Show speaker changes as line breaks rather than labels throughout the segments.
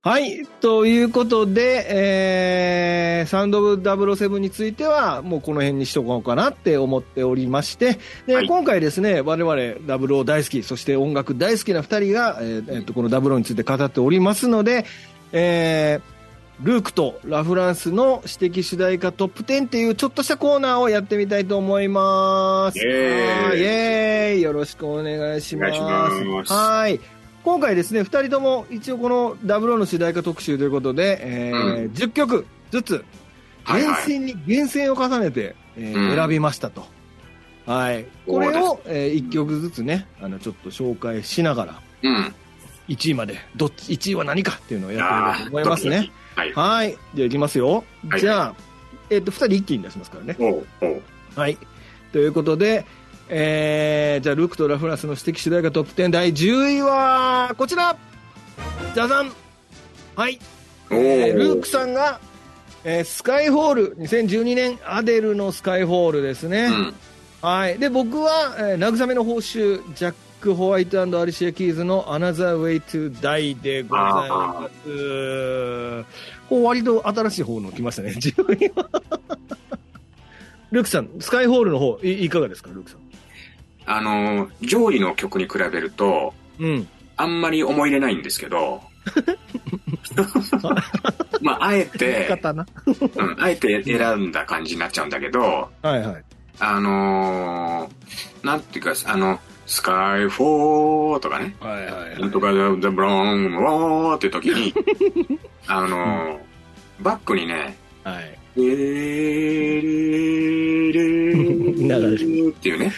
はい。ということで、えー、サウンドオブ007については、もうこの辺にしとこうかなって思っておりまして、で、
はい
今回ですね、我々00大好き、そして音楽大好きな二人が、えーえーと、この00について語っておりますので、えー、ルークとラフランスの私的主題歌トップ10っていうちょっとしたコーナーをやってみたいと思います。
イエーイ
はいイエーイよろしくお願いします。
お願いします
はい。今回ですね、二人とも一応このダブルの主題歌特集ということで、えー10曲ずつ。厳選に厳選を重ねて、えー
うん
選びましたと。はい。これを、え1曲ずつね、あの、ちょっと紹介しながら、
うん。
1位まで、どっち、1位は何かっていうのをやってみたいと思いますね。
はい。
はい。じゃあいきますよ。
はい
じゃあ、えっ、と、2人一気に出しますからね。はい。ということで、えー、じゃあ、ルークとラフランスの指摘主題歌トップ10第10位は、こちらじゃじゃんはい。
お
えールー
う
クさんが、えースカイホール、2012年アデルのスカイホールですね。
うん。
はい。で、僕は、えー慰めの報酬、ジャック・ホワイトアリシア・キーズの Another Way to Die でございます。こう割と新しい方の来ましたね、自分。ルークさん、スカイホールの方、いいかがですか、ルークさん。
あの、上位の曲に比べると、
うん。
あんまり思い入れないんですけど、まあ、あえて。うん、あえて選んだ感じになっちゃうんだけど、
はいはい。
あのー、なんていうか、あの、スカイフォーとかね、
はいはいはい。
なんとかザブロン、ウォーって時に、あのー、バックにね、
はい。
えーれ
流れて
ーっていうね、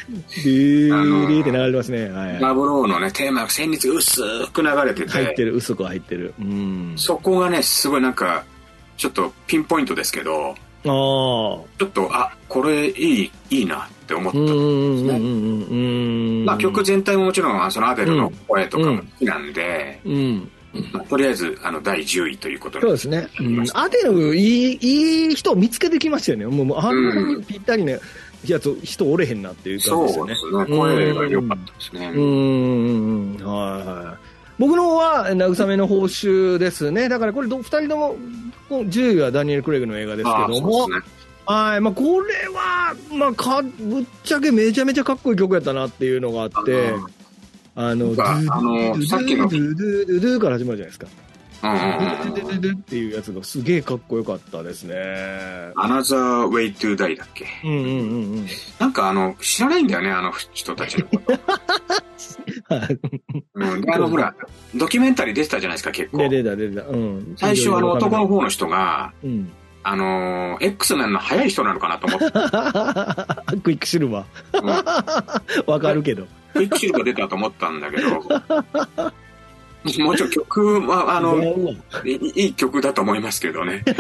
ビー
あのー
リーって流れてますね。はいはい。
ダブローのね、テーマが旋律が薄く流れてて、
入ってる、嘘が入ってる。うん。
そこがね、すごいなんか、ちょっとピンポイントですけど、
ああ。
ちょっと、あ、これいい、いいなって思った
ん
ですね。まあ曲全体ももちろん、そのアデルの声とかも好きなんで、
うん。
まあとりあえず、あの、第10位ということ
そうですね。うん、アデル、いい、いい人を見つけてきましたよね。もう、もうあんなにぴったりね、やつ、人おれへんなっていう感じですよね。
そうですね。声が良かったですね。
うん、はいはい。僕の方は、慰めの報酬ですね。だからこれど、二人とも、10位はダニエル・クレイグの映画ですけども。はい、まあ、これは、まあ、か、ぶっちゃけめちゃめちゃかっこいい曲やったなっていうのがあって、あの、
あのさっきの
ドゥドゥドゥドゥから始まるじゃないですか。
うんうんうん
ドゥドゥドゥドゥっていうやつがすげえかっこよかったですね。
Another Way to Die だっけ？
うんうんうんうん。
なんかあの、知らないんだよね、あの人たちのこと。あの、ほら、ドキュメンタリー出てたじゃないですか、結構
で、。出た出た。うん。
最初あの男の方の人が、
うん。
あのー、X メンの速い人なのかなと思って、
クイックシルバ
うん
ー。わかるけど。
クイックシルバー出たと思ったんだけど、もちろん曲は、あの、いいい曲だと思いますけどね。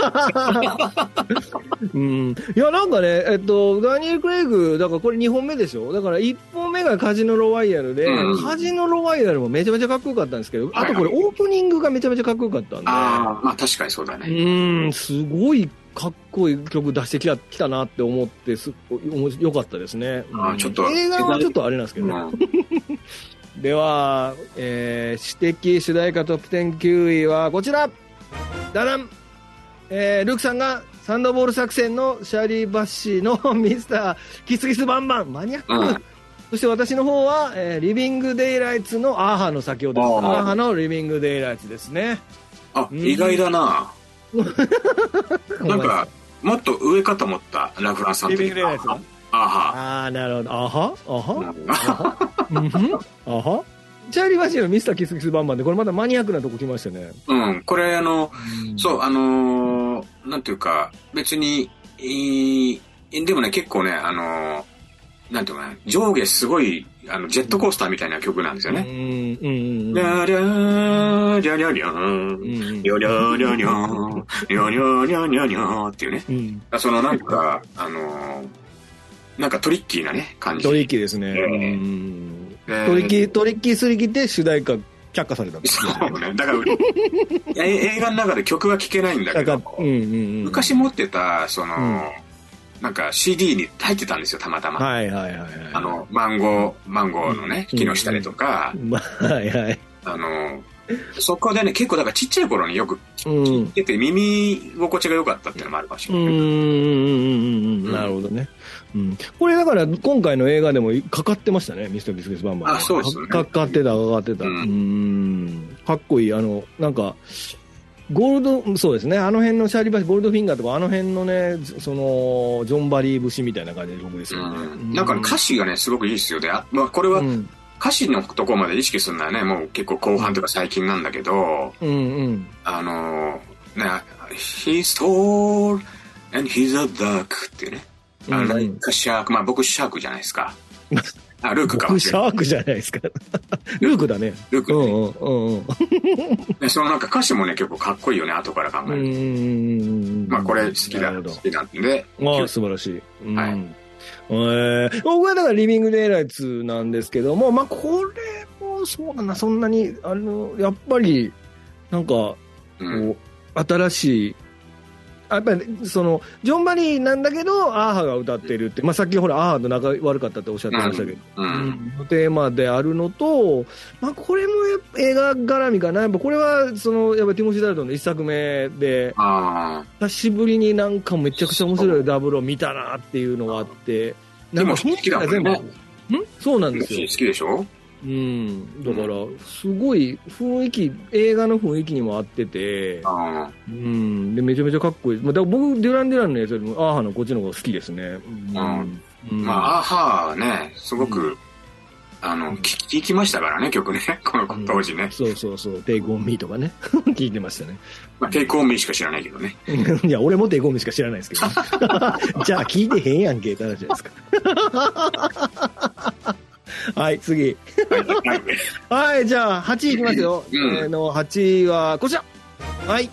うん。いや、なんかね、えっと、ダニエル・クレイグ、だからこれ2本目でしょ？だから1本目がカジノ・ロワイヤルで、
うん
カジノ・ロワイヤルもめちゃめちゃかっこよかったんですけど、あとこれオープニングがめちゃめちゃかっこよかったんで。
ああ、まあ確かにそうだね。
うん、すごいかっこいい曲出してきたきたなって思ってすよかったですね。うん
あちょっと
映画はちょっとあれなんですけどね。
うん
では、えー、私的主題歌トップ10 9位はこちら。ダダン。えー、ルークさんがサンダーボール作戦のシャーリー・バッシーの Mr. Kiss Kiss Bang Bang。マニアック、
うん。
そして私の方は、えー Living Daylights のアーハの先ほどアーハの Living Daylights ですね。
あ、意外だな。なんか、もっと上かと思った、ラフランスさん
リビング・
的に
デイライツ。が
あは。
ああなるほど。あは？あは？
うん
あはあは？チャーリー・バッシーのミスターキスキスバンバンでこれまたマニアックなとこ来ましたね、
うん、これあの、そう、あのーなんていうか、別に、でもね、結構ね、あのーなんていうかな、上下すごい、あの、ジェットコースターみたいな曲なんですよ
うん
ね。
うんうん。
りゃりゃー、りゃりゃりゃりゃりゃりゃりゃー、りゃりゃりゃりゃりゃーっていうね。
うん
そのなんか、あのーなんかトリッキーなね、感じ。
トリッキーですね、
ええ。
うん。
で
トリッキートリッキーすぎて主題歌却下されたんです
そうね。だから、え映画の中で曲は聴けないんだけど、
うんうんうん。
昔持ってた、その、
うん。
なんか CD に入ってたんですよ、たまたま。
はいはいはいはい。
あの、マンゴー、マンゴーのね、
うん。
木の下でとか、
まあはいはい。
あの、そこでね、結構だからちっちゃい頃によく
うん。
聞いてて耳心地が良かったっていうのもあるかもし
うんうん
れない。
うんうんうん。なるほどね。うん、これだから今回の映画でもかかってましたね、ミスタービスケスバンバン。
あそうですよね
かかってた、かかってた。う
うん
ん。かっこいい。あの、なんか、ゴールド、そうですね、あの辺のシャーリーバシ、ゴールドフィンガーとか、あの辺のね、その、ジョンバリー節みたいな感じの曲ですよね。
うんなんかね歌詞がね、すごくいいですよね。あまあ、これは
うん、
歌詞のとこまで意識するのはね、もう結構後半とか最近なんだけど、
うんうん。
あのー、ね、He's tall and he's a duck っていうね。あの、
うん
like a shark。まあ僕シャークじゃないですか。あ、ルークかも
僕、
しれない。
シャークじゃないですか。ルークだね。
ルークね、
うんうんうんうん。
でそのなんか歌詞もね、結構かっこいいよね、後から考えると。
うんうんうん。
まあこれ好きだ、好きなんで。
ああ、素晴らしい。うん
はい
えー僕はだからリビングデイライツなんですけども、まあこれもそうだな、そんなに、あの、やっぱり、なんか、
うん。
こう、新しい、あやっぱり、その、ジョン・バリーなんだけど、アーハが歌ってるって、まあさっきほら、アーハと仲悪かったっておっしゃってましたけど、
う。
うん。ん。のテーマであるのと、まあこれもやっぱ映画絡みかな。やっぱこれは、その、やっぱティモシー・ダルトンの一作目で、
あ
久しぶりになんかめちゃくちゃ面白いダブルを見たなっていうのがあって、なんか
でも好きだもんね。
全部、んそうなん
あ。
ですよ。
好。きでしょ？
うん。だから、すごい雰囲気、映画の雰囲気にも合ってて、
あ
うん。で、めちゃめちゃかっこいい。まあ、だ僕、デュラン・デュランのやつよりも、アーハのこっちの方が好きですね。うん。
あ。
うん
まあ、アーハーね、すご
う
く、あの、聞聞きましたからね、曲ね。この当時ね。
そうそうそう、 Take On Me とかね。聞いてましたね。
まあ、 Take On Me しか知らないけどね。
いや、俺も Take On Me しか知らないですけど。じゃあ聞いてへんやんけって話じゃないですか。はい、次。はい、じゃあ、8位いきますよ。
うん
えーの8位はこちら。はい。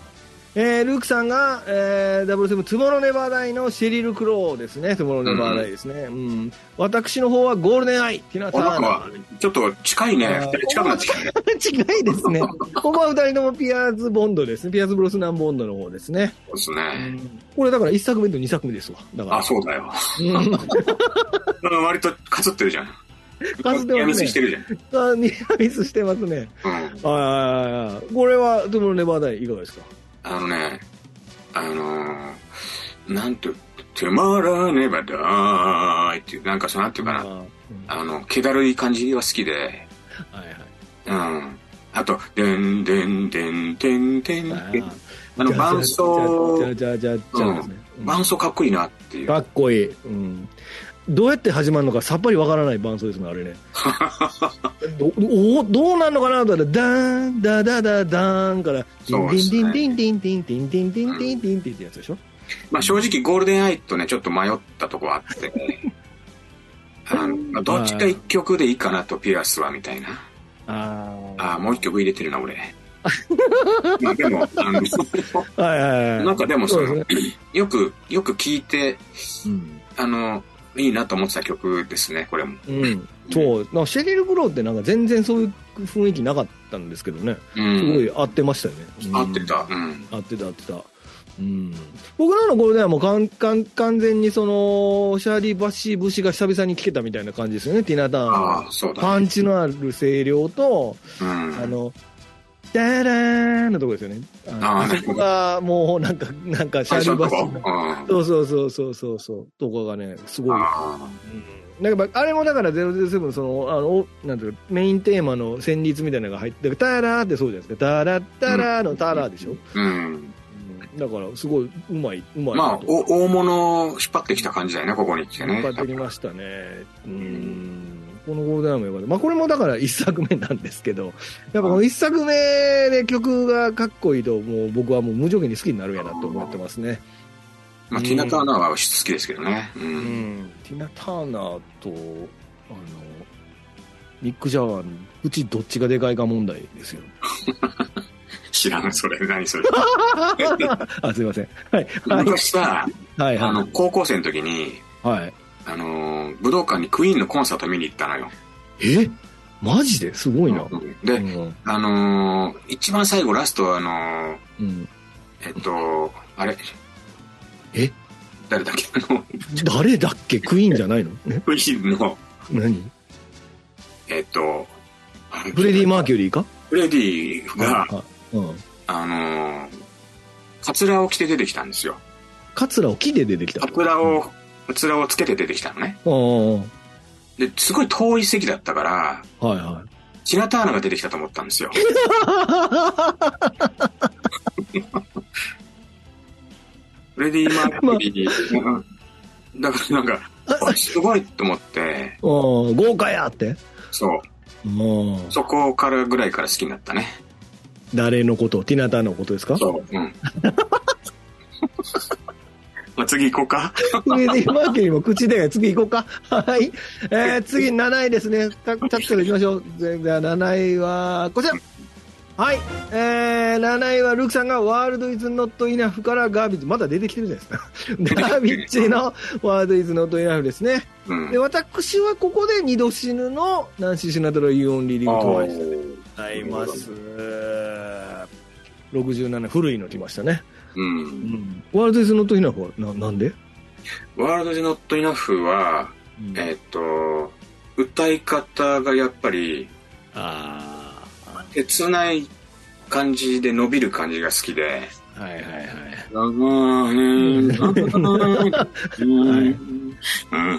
えー、ルークさんが、えー、007トゥモローネバーダイのシェリル・クローですね。トゥモローネバーダイですね。うん。私の方はゴールデンアイ。ティナ・ターナ
か、ちょっと近いね。近くなってきたね。
ー。違いですね。ここは二人ともピアーズ・ボンドですね。ピアーズ・ブロスナン・ボンドの方ですね。
そうですね。
これだから1作目と2作目ですわ。だから。
あ、そうだよ。
うん。
うん割とかつってるじゃん。
かつってますね
ニアミスしてるじゃん。
あニアミスしてますね。
うん。
ああ、これは、トゥモローネバーダイいかがですか？
あのね、あのー、なんと、tomorrow never die っていう、なんかそうなんていうかな。
あ
あの、気だるい感じが好きで、
はいはい。
うん。あと、でんでんでんでんでんでん。あの、伴奏、伴奏かっこいいなっていう。
かっこいい。うん。どうやって始まるのかさっぱりわからない伴奏ですね、あれね。どおどうなんのかなと思ったら、ダーン、ダダダダーンから、ディンディンディンディンディンディンディンディンディンディンってやつでしょ？
まあ正直ゴールデンアイとね、ちょっと迷ったとこあって、あのまあどっちか一曲でいいかなと、ピアスはみたいな。
あ
ああ、もう一曲入れてるな、俺。まあでも、あの。なんかでもその、
そうです
よく、よく聞いて、
うん。
あの、いいなと思ってた曲ですね、これも。
うん。そう。なんかシェリル・グローってなんか全然そういう雰囲気なかったんですけどね。
う
すご
ん。
い合ってましたよね。
合ってた。うん。
合ってた合ってた。うん、僕らのゴールデンはもうかんかん完全にそのシャーリー・バッシー節が久々に聞けたみたいな感じですよね、ティナ・ターン
あ
は。
あ、そうだ、
パンチのある声量と、
うん。
あの、ダラーンのとこですよね。あの
あ
そこがもうなんか、なんかシャーリー・バッシー
最初のと
の。
こ
そうそうそうそうそうそう。とかがね、すごい。
うん。
なんかあれもだから007そのあのおなんていうかメインテーマの旋律みたいなのが入ってタラーってそうじゃないですかタラッタラーのタラーでしょ、
あ。うん。
うんだからすごいうまいうまい
まあ、大物を引っ張ってきた感じだよね、ここに来てね。
引っ張ってきましたねうんこのゴールデンアイもよかったまあこれもだから一作目なんですけどやっぱこの一作目で曲がかっこいいともう僕はもう無条件に好きになるんやなと思ってますね
まあ、ティナ・ターナーは好きですけどね。う。
うんんティナ・ターナーとあのミック・ジャワーうちどっちがでかいか問題ですよ
知らん、それ。何それ。
あ、すいません。はい。はい。
昔さ、
はい。
あの、
は
高校生の時に、
い。はい。
あのー、武道館にクイーンのコンサート見に行ったのよ。
え？マジで？すごいな。
うん
う
で、
ん。
あのー、一番最後、ラスト、あのー、
うん。
えっと、あれ、
え？
誰だっけ？あの、
誰だっけ？クイーンじゃないの？え？
クイーンの、
何？
えっと、
フレディ・マーキュリーか？
フレディが、
はいうん。
あのー、カツラを着て出てきたんですよ。
カツラを着て出てきた
カ。ツラを、カツラをつけて出てきたのね。
うん。
で、すごい遠い席だったから、
はいはい。
ティナ・ターナーが出てきたと思ったんですよ。フレディ・マーキュリー、うんだからなんか、あすごいと思って、
うん、豪華やって。
そう、
もう、
そこからぐらいから好きになったね。
誰のこと？ティナタのことですか？
そう。うん。まあ次行こうか。
次でマーケにも口で次行こうか。はい。えー、次7位ですね。た、たっと行きましょう。じゃあ7位は、こちら。はい。えー、7位はルークさんがワールドイズノットイナフからガービッチ。まだ出てきてるじゃないですか。ガービッチのワールドイズノットイナフですね。
うん
で、。私はここで二度死ぬのナンシー・シナトラ・ You Only Live Twice で
ー
ございます。67古いの来ましたね。
うん。
World Is Not Enough はななんで、
World Is Not Enough は、えーっと、歌い方がやっぱり、
あ
切ない感じで伸びる感じが好きで、
あ、はいはい。はい。
な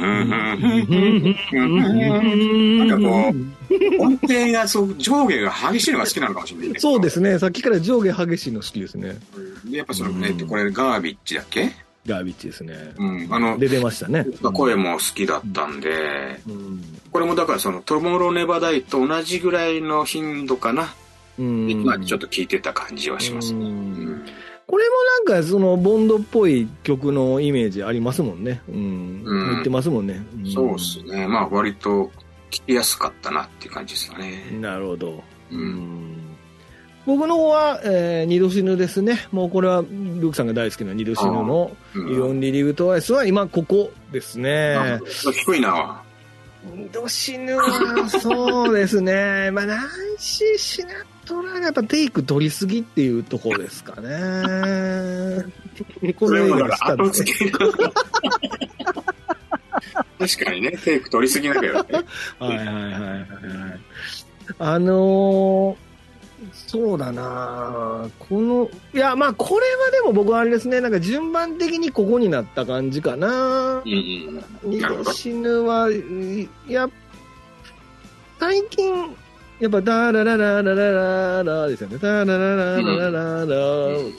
んかこう、音程がそう上下が激しいのが好きなのかもしれない。
そうですね。さっきから上下激しいの好きですね。
でやっぱその、
うん、
これガービッチだっけ
ガービッチですね。
うん。あの、
出てましたね。
声も好きだったんで、
うん。
これもだからその、トモロネバダイと同じぐらいの頻度かな。
うん。
まあちょっと聞いてた感じはしますね。
う
ん
これもなんかそのボンドっぽい曲のイメージありますもんね。うん。
うん
言ってますもんね。ん
そうですね。まあ割と聞きやすかったなっていう感じですよね。
なるほど。
う。
うんん僕の方は、えー二度死ぬですね。もうこれはルークさんが大好きな二度死ぬの
うん
イオンリリーグトワイスは今ここですね。
あ低いな。
二度死ぬは、そうですね。まあ、ナンシー・シナトラがやっぱテイク取りすぎっていうところですかね。こ
れもだから後付け 確かにね、テイク取りすぎだけどね。
はいはいはいはいはい。あのーそうだなこの、いや、まあ、これはでも僕はあれですね、なんか順番的にここになった感じかな
うんうん。
死ぬは、いや、最近、やっぱ、ダラララララララですよね。ダラララララララ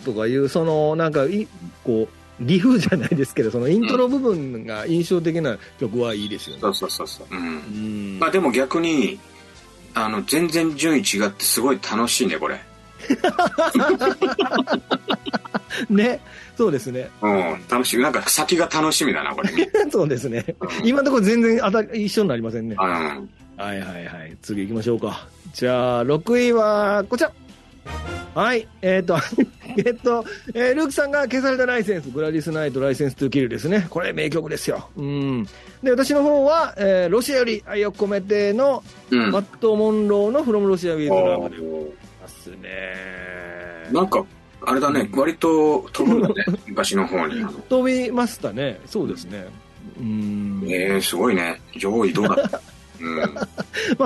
とかいう、その、なんか、いこう、リフじゃないですけど、そのイントロ部分が印象的な曲はいいですよね。
そうそうそうそう。うん。まあでも逆に、あの、全然順位違ってすごい楽しいね、これ。
ね。そうですね。
うん、楽しい。なんか先が楽しみだな、これ。
そうですね。
うん
今のところ全然当た一緒になりませんね。
うん。
はいはいはい。次行きましょうか。じゃあ、6位は、こちら。はい。えっ、と、えっと、えールークさんが消されたライセンス、グラディスナイトライセンストゥキルですね。これ名曲ですよ。うん。で、私の方は、えーロシアより愛を込めての、
うん。
マット・モンローのフロムロシア・ウィズ・ラブでござい
お
ますね。
ーなんか、あれだね、割と飛ぶんだね、昔の方に。
飛びましたね。そうですね。うん。
えー、すごいね。上位どうだった？うん。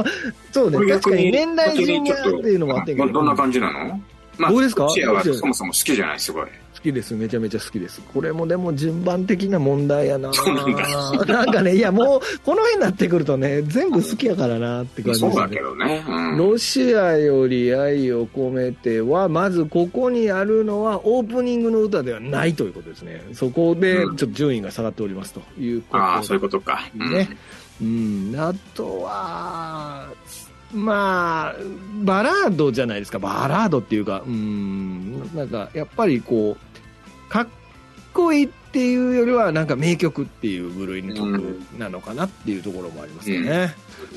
そうね。確かに年代順に
っ
ていうのもあってんけど。
どどんな感じなの？まあ、
僕ですか？
ロシアはそもそも好きじゃない、すごい。
好きです。めちゃめちゃ好きです。これもでも順番的な問題やな
なんだ
なんかね、いやもう、この辺になってくるとね、全部好きやからなって感じです
そうだけ
ね。
どね。うん。
ロシアより愛を込めては、まずここにあるのはオープニングの歌ではないということですね。そこでちょ
うん
っと順位が下がっておりますということ
ああ、そういうことか。うん
ねうん、あとは、まあ、バラードじゃないですか、バラードっていうか、うん、なんか、やっぱりこう、かっこいいっていうよりは、なんか名曲っていう部類の曲なのかなっていうところもありますよね。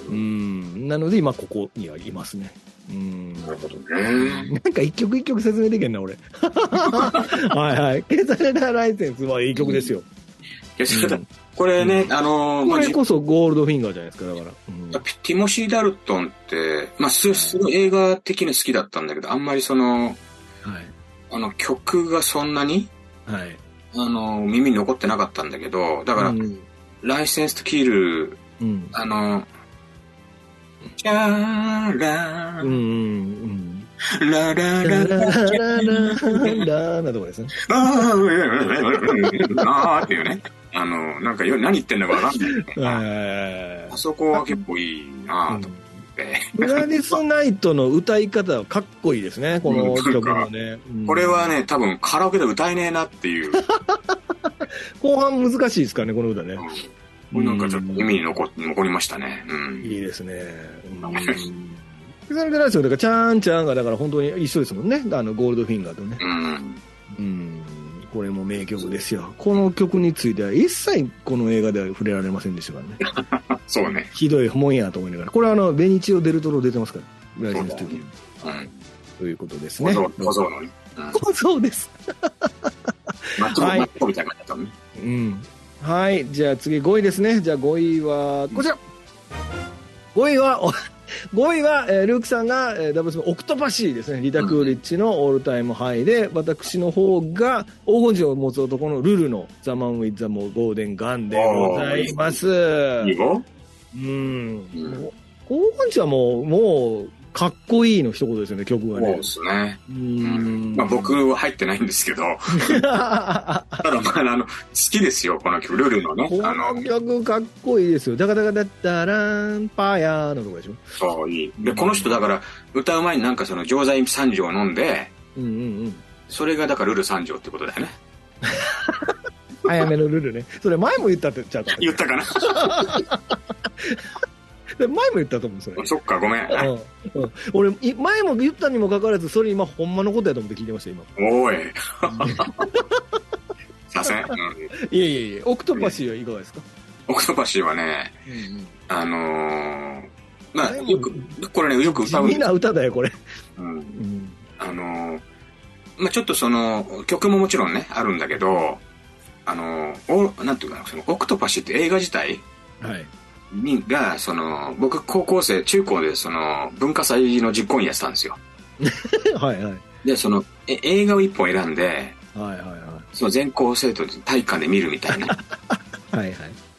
うん、なので今ここにはいますね。うん。
なるほどね。
なんか一曲一曲説明できんな、俺。はいはい。消されたライセンスはいい曲ですよ。
これね、あのー
これこそゴールドフィンガーじゃないですか、だから。うん
ティモシー・ダルトンって、まあ、すすごい映画的に好きだったんだけど、あんまりその、
はい。
あの、曲がそんなに、
はい。
あの、耳に残ってなかったんだけど、だから、
うん
ライセンスとキル、
うん。
あの、シャーラ
うんうんうん。
ラララ
ララ
ラ
ララララなとこですね。
あーっていうね。あの、なんかよ何言ってんだかわかんない。
え
あそこは結構いいなと思って。
グラディスナイトの歌い方はかっこいいですね、この曲もね。うん
これはね、多分カラオケで歌えねえなっていう。
後半難しいですからね、この歌ね。
うんなんかちょっと耳に残残りましたね。うん。
いいですね。うん。それでラジオだから、チャーンチャーンがだから本当に一緒ですもんね。あの、ゴールドフィンガーとね。
うん。
うん。これも名曲ですよ。この曲については一切この映画では触れられませんでしたからね。
そうね。
ひどいもんやと思いながら。これはあの、ベニチオ・デルトロ出てますから。ブラジルの時に。
うん。
ということですね。
小僧、のね。うん。
小僧です。
マッチョみたいな感じだったのね。
うん。はい。じゃあ次5位ですね。じゃあ5位は、こちら。5位は、お5位は、えールークさんが、えーダブルスオクトパシーですね。リタ・クーリッチのオールタイムハイで、私の方が黄金時を持つ男のルルのザ・マン・ウィッザ・モー・ゴーデン・ガンでございます。
いいよ。
う黄金時はもう、もう、かっこいいの一言ですよね、曲がね
そうで。すね。
う
うん
ん。
まあ僕は入ってないんですけど、ただまああの、好きですよ、この曲。ルルのね。
こ
あの
の、曲かっこいいですよ。ダカダカダッタランパヤーのとこでしょ。
そういい。で、この人だから、歌う前になんかその錠剤三錠飲んで、
うんうんうん。
それがだからルル三錠ってことだよね。
早めのルルね。それ前も言ったってちゃうか
言ったかな？
で 前も言ったと思う、そ
っか、ごめん。
うんうん、俺、い前も言ったにもかかわらず、それ今、ほんまのことやと思って聞いてました、今。
おい。させん。うん
いえいえいえ、オクトパシーはいかがですか、
オクトパシーはね、あのー、まあ、よく、これね、よく
地
歌う。
味な歌だよ、これ。
うん
うん。
あのー、まあちょっとその、曲ももちろんね、あるんだけど、あのー、おなんていうかな、その、オクトパシーって映画自体
はい。
にが、その、僕、高校生、中高で、その、文化祭の実行委員やってたんですよ。
はいはい。
で、その、え映画を一本選んで、
はいはい
その全校生徒で体育館で見るみたいな。
はい。はいはい。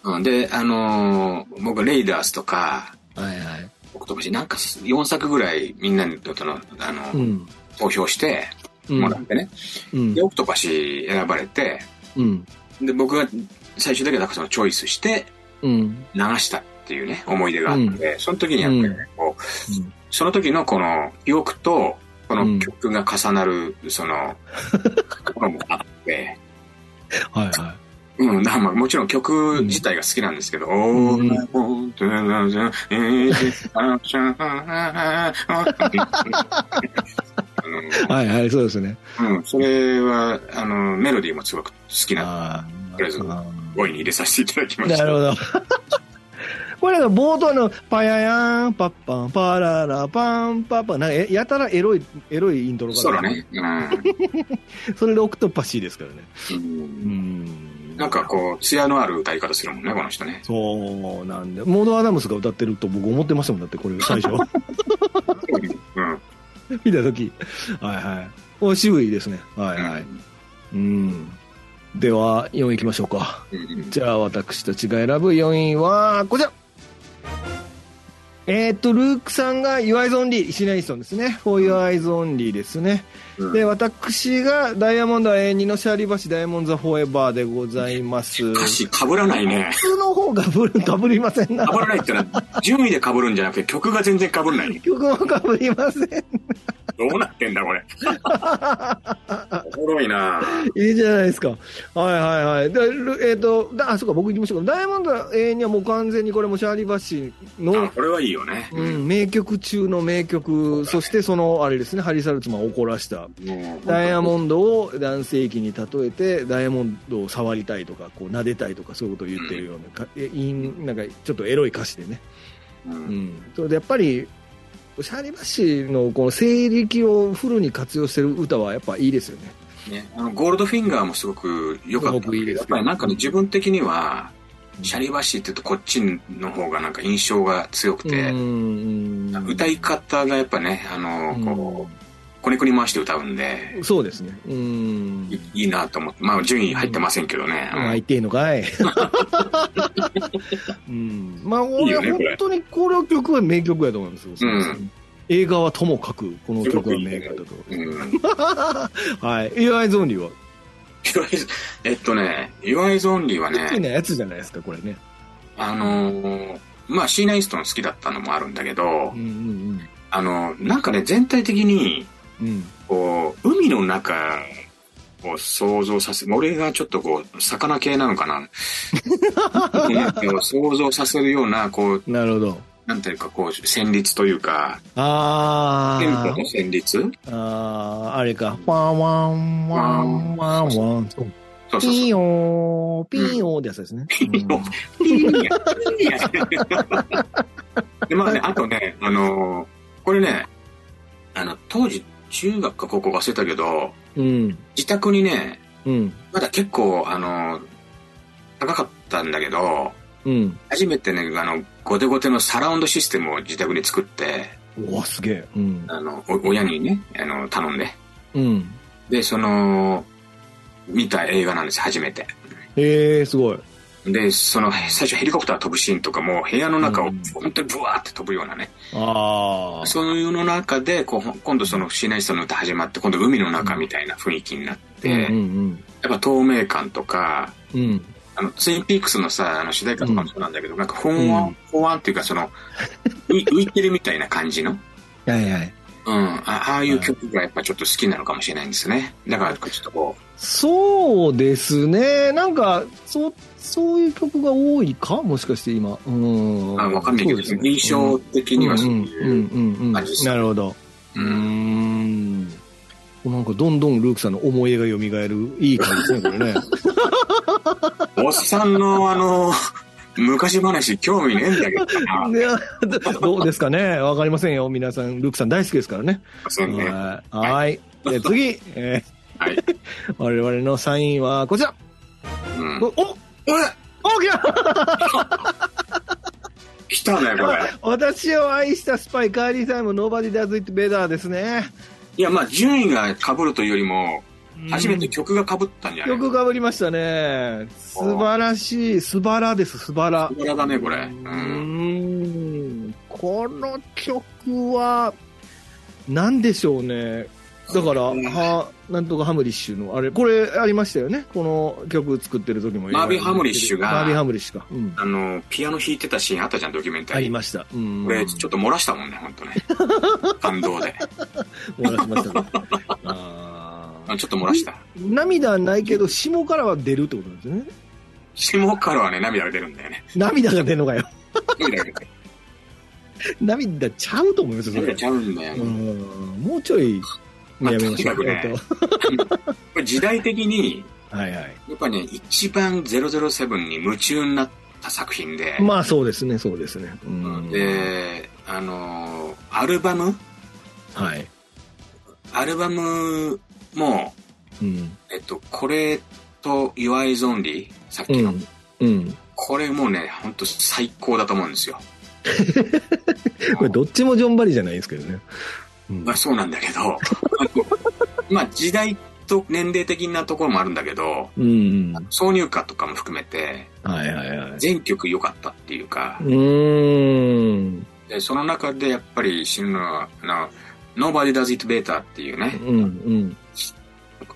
うんで、あのー僕、レイダースとか、
はいはい。
オクトパシー、なんか4作ぐらいみんなにとの、あの、
うん。
投票して
うん
もらってね。
うん
で、。オクトパシー選ばれて、
うん。
で、僕が最終的にはそのチョイスして
うん。
流したっていうね、思い出があって、その時にやっぱりね、こう、その時のこの記憶と、この曲が重なる、その、ものもあって、
はいは
うん、まあもちろん曲自体が好きなんですけど、おー、おー、えー、あしゃ
い。はいはい、そうですね。
うん、それは、あの、メロディーもすごく好きな
ああ。
とりあえず
あ
5位に入れさせていただきま
ー
した。
なるほど。これが冒頭のパヤヤーン、パッパン、パララ、パン、パッパン、なんかえやたらエロい、エロいイントロから。
そうだね。うん
それでオクトパシーですからね。
う。
うんん。
なんかこう、艶のある歌い方するもんね、この人ね。
そうなんで、モード・アダムスが歌ってると僕思ってましたもんだって、これ最初。
うん。
見たとき。はいはい。お渋いですね。はいはい。うん。では、4位行きましょうか。
うん
じゃあ、私たちが選ぶ4位は、こちらえーっと、ルークさんが Your Eyes Only、シナイソンですね。For Your Eyes Only ですね。
うん
で、私がダイヤモンドは永遠にのシャーリバシダイヤモンドザ・フォーエバーでございます。
歌詞被らないね。
普通の方がぶるかぶりませんな。
被らないってのは、順位で被るんじゃなくて、曲が全然被らない。
曲もかぶりません。
どうなってんだ、これ。おもろいない
いじゃないですか。はいはいはい。で、ルえっ、と、だあ、そうか、僕行きましょうか。ダイヤモンドは永遠にはもう完全にこれもシャーリバシ
あ
の、
これはいいよね。
うん、名曲中の名曲、そしてその、あれですね、ハリー・サルツマンを怒らした。ダイヤモンドを男性器に例えて、ダイヤモンドを触りたいとか、こう、撫でたいとか、そういうことを言ってるようなか、えいんなんか、ちょっとエロい歌詞でね。
う
うんん。それでやっぱり、シャーリバシのこの声力をフルに活用してる歌はやっぱいいですよね。
ね、あのゴールドフィンガーもすごく良かった
いいです
やっぱりなんかね、自分的には、シャリバシって言うとこっちの方がなんか印象が強くて、
うん
歌い方がやっぱね、あの、こう、こねくり回して歌うんで、
そうですね。うん。
いいいなと思って、まあ順位入ってませんけどね。うん
あ、言っていいのかい。うん。まあ、
いい
俺は本当にこの曲は名曲やと思うんですよ。
うん
映画はともかく、この曲は名曲だと。
うん。
はい。Your Eyes Only は、
Your Eyes- えっとね、Your Eyes Only は
好き
ね、
なやつじゃないですか、これね。
あのーまあシーナ・イーストン好きだったのもあるんだけど
うん、うん
あの、なんかね、全体的に、
うん。うん。
こう、海の中を想像させ、俺がちょっとこう、魚系なのかな 想像させるような、こう、
なるほど。
なんていうか、こう、旋律というか、
あ
テンポの
ー。
旋律？
あー、あれか。ワンワン、ワンワンワン。
そうそうそう。
ピーヨー、ピーヨーってやつですね。
ピーヨーいいやいいやで、まあね、あとね、あのーこれね、あの、当時、中学か高校か忘れたけど、
うん。
自宅にね、
うん。
まだ結構、あのー高かったんだけど、
うん。
初めてね、あの、ゴテゴテのサラウンドシステムを自宅に作って、
うわ、すげえ。うん。
あの、お親にね、あの、頼んで。
うん。
で、その、見た映画なんですよ、初めて。
えー、すごい。
で、その、最初ヘリコプター飛ぶシーンとかも、部屋の中を
うん
本当にブワーって飛ぶようなね。
ああ。
そういうの中で、こう、今度そのシーナイストの歌始まって、今度海の中みたいな雰囲気になって、
うんうん
やっぱ透明感とか、
うん。うん。
あの、ツインピークスのさ、あの主題歌とかもそうなんだけど、なんか、ほんわん、ほわんっていうか、その、浮い てるみたいな感じの、
はいはい。
うん、あああいう曲がやっぱちょっと好きなのかもしれないんですね。だから、ちょっとこ
そうですね。なんか、そう、そういう曲が多いか？もしかして今。うん。
う、あわかんないけど、
ね
印象的にはそう
うん
いう、
うんうんうん。
感じです
なるほど。うーん。なんかどんどんルークさんの思い出が蘇るいい感じですね、これね。
おっさんのあの、昔話興味ねえんだけどな。
どうですかね？わかりませんよ。皆さん、ルークさん大好きですからね。
そうね。
はい。はい。で次、え
はい。
ー 我々の3位はこちら。
うん。
お、お、
え
お、来た
来たね、これ。
私を愛したスパイ、カーリー・サイモン、 Nobody Does It Better ですね。
いや、まあ、順位が被るというよりも、初めて曲が被ったんじゃない
曲かぶりましたね。素晴らしい。素晴らです、素晴ら。
素晴らだね、これ。う。
うんん。この曲は、なんでしょうね。だから、は、なんとかハムリッシュの、あれ、これありましたよね。この曲作ってる時も。
マービンハムリッシュが
マービンハムリッシュか。うん。
あの、ピアノ弾いてたシーンあったじゃん、ドキュメンタリー。
ありました。うん。
これ、ちょっと漏らしたもんね、本当ね。感動で。
漏らしましたね。あ
あちょっと漏らした。
ー涙はないけど、下からは出るってことですね。
下からはね、涙が出るんだよね。
涙が出るのかよ。
涙が出る。
涙ちゃうと思いますよ、それ
涙ち。ゃうんだよね。
うん。もうちょい、
まあ
やめましょう。
ね時代的に、
とはいはい。
やっぱね、一番007に夢中になった作品で、
まあそうですね、そうですね。うん。
で、あのーアルバム？
はい。
アルバムも、
うん。
えっと、これと Your Eyes Only、さっきの、
うん。うん。
これもうね、ほんと最高だと思うんですよ。
これどっちもジョンバリじゃないですけどね。うん
まあそうなんだけど、まあ時代と年齢的なところもあるんだけど、
うん。
挿入歌とかも含めて、
はいはいはい。
全曲良かったっていうか
う、ーん。
でその中でやっぱり死ぬのは、あの、Nobody Does It Better っていうね、
うんうん。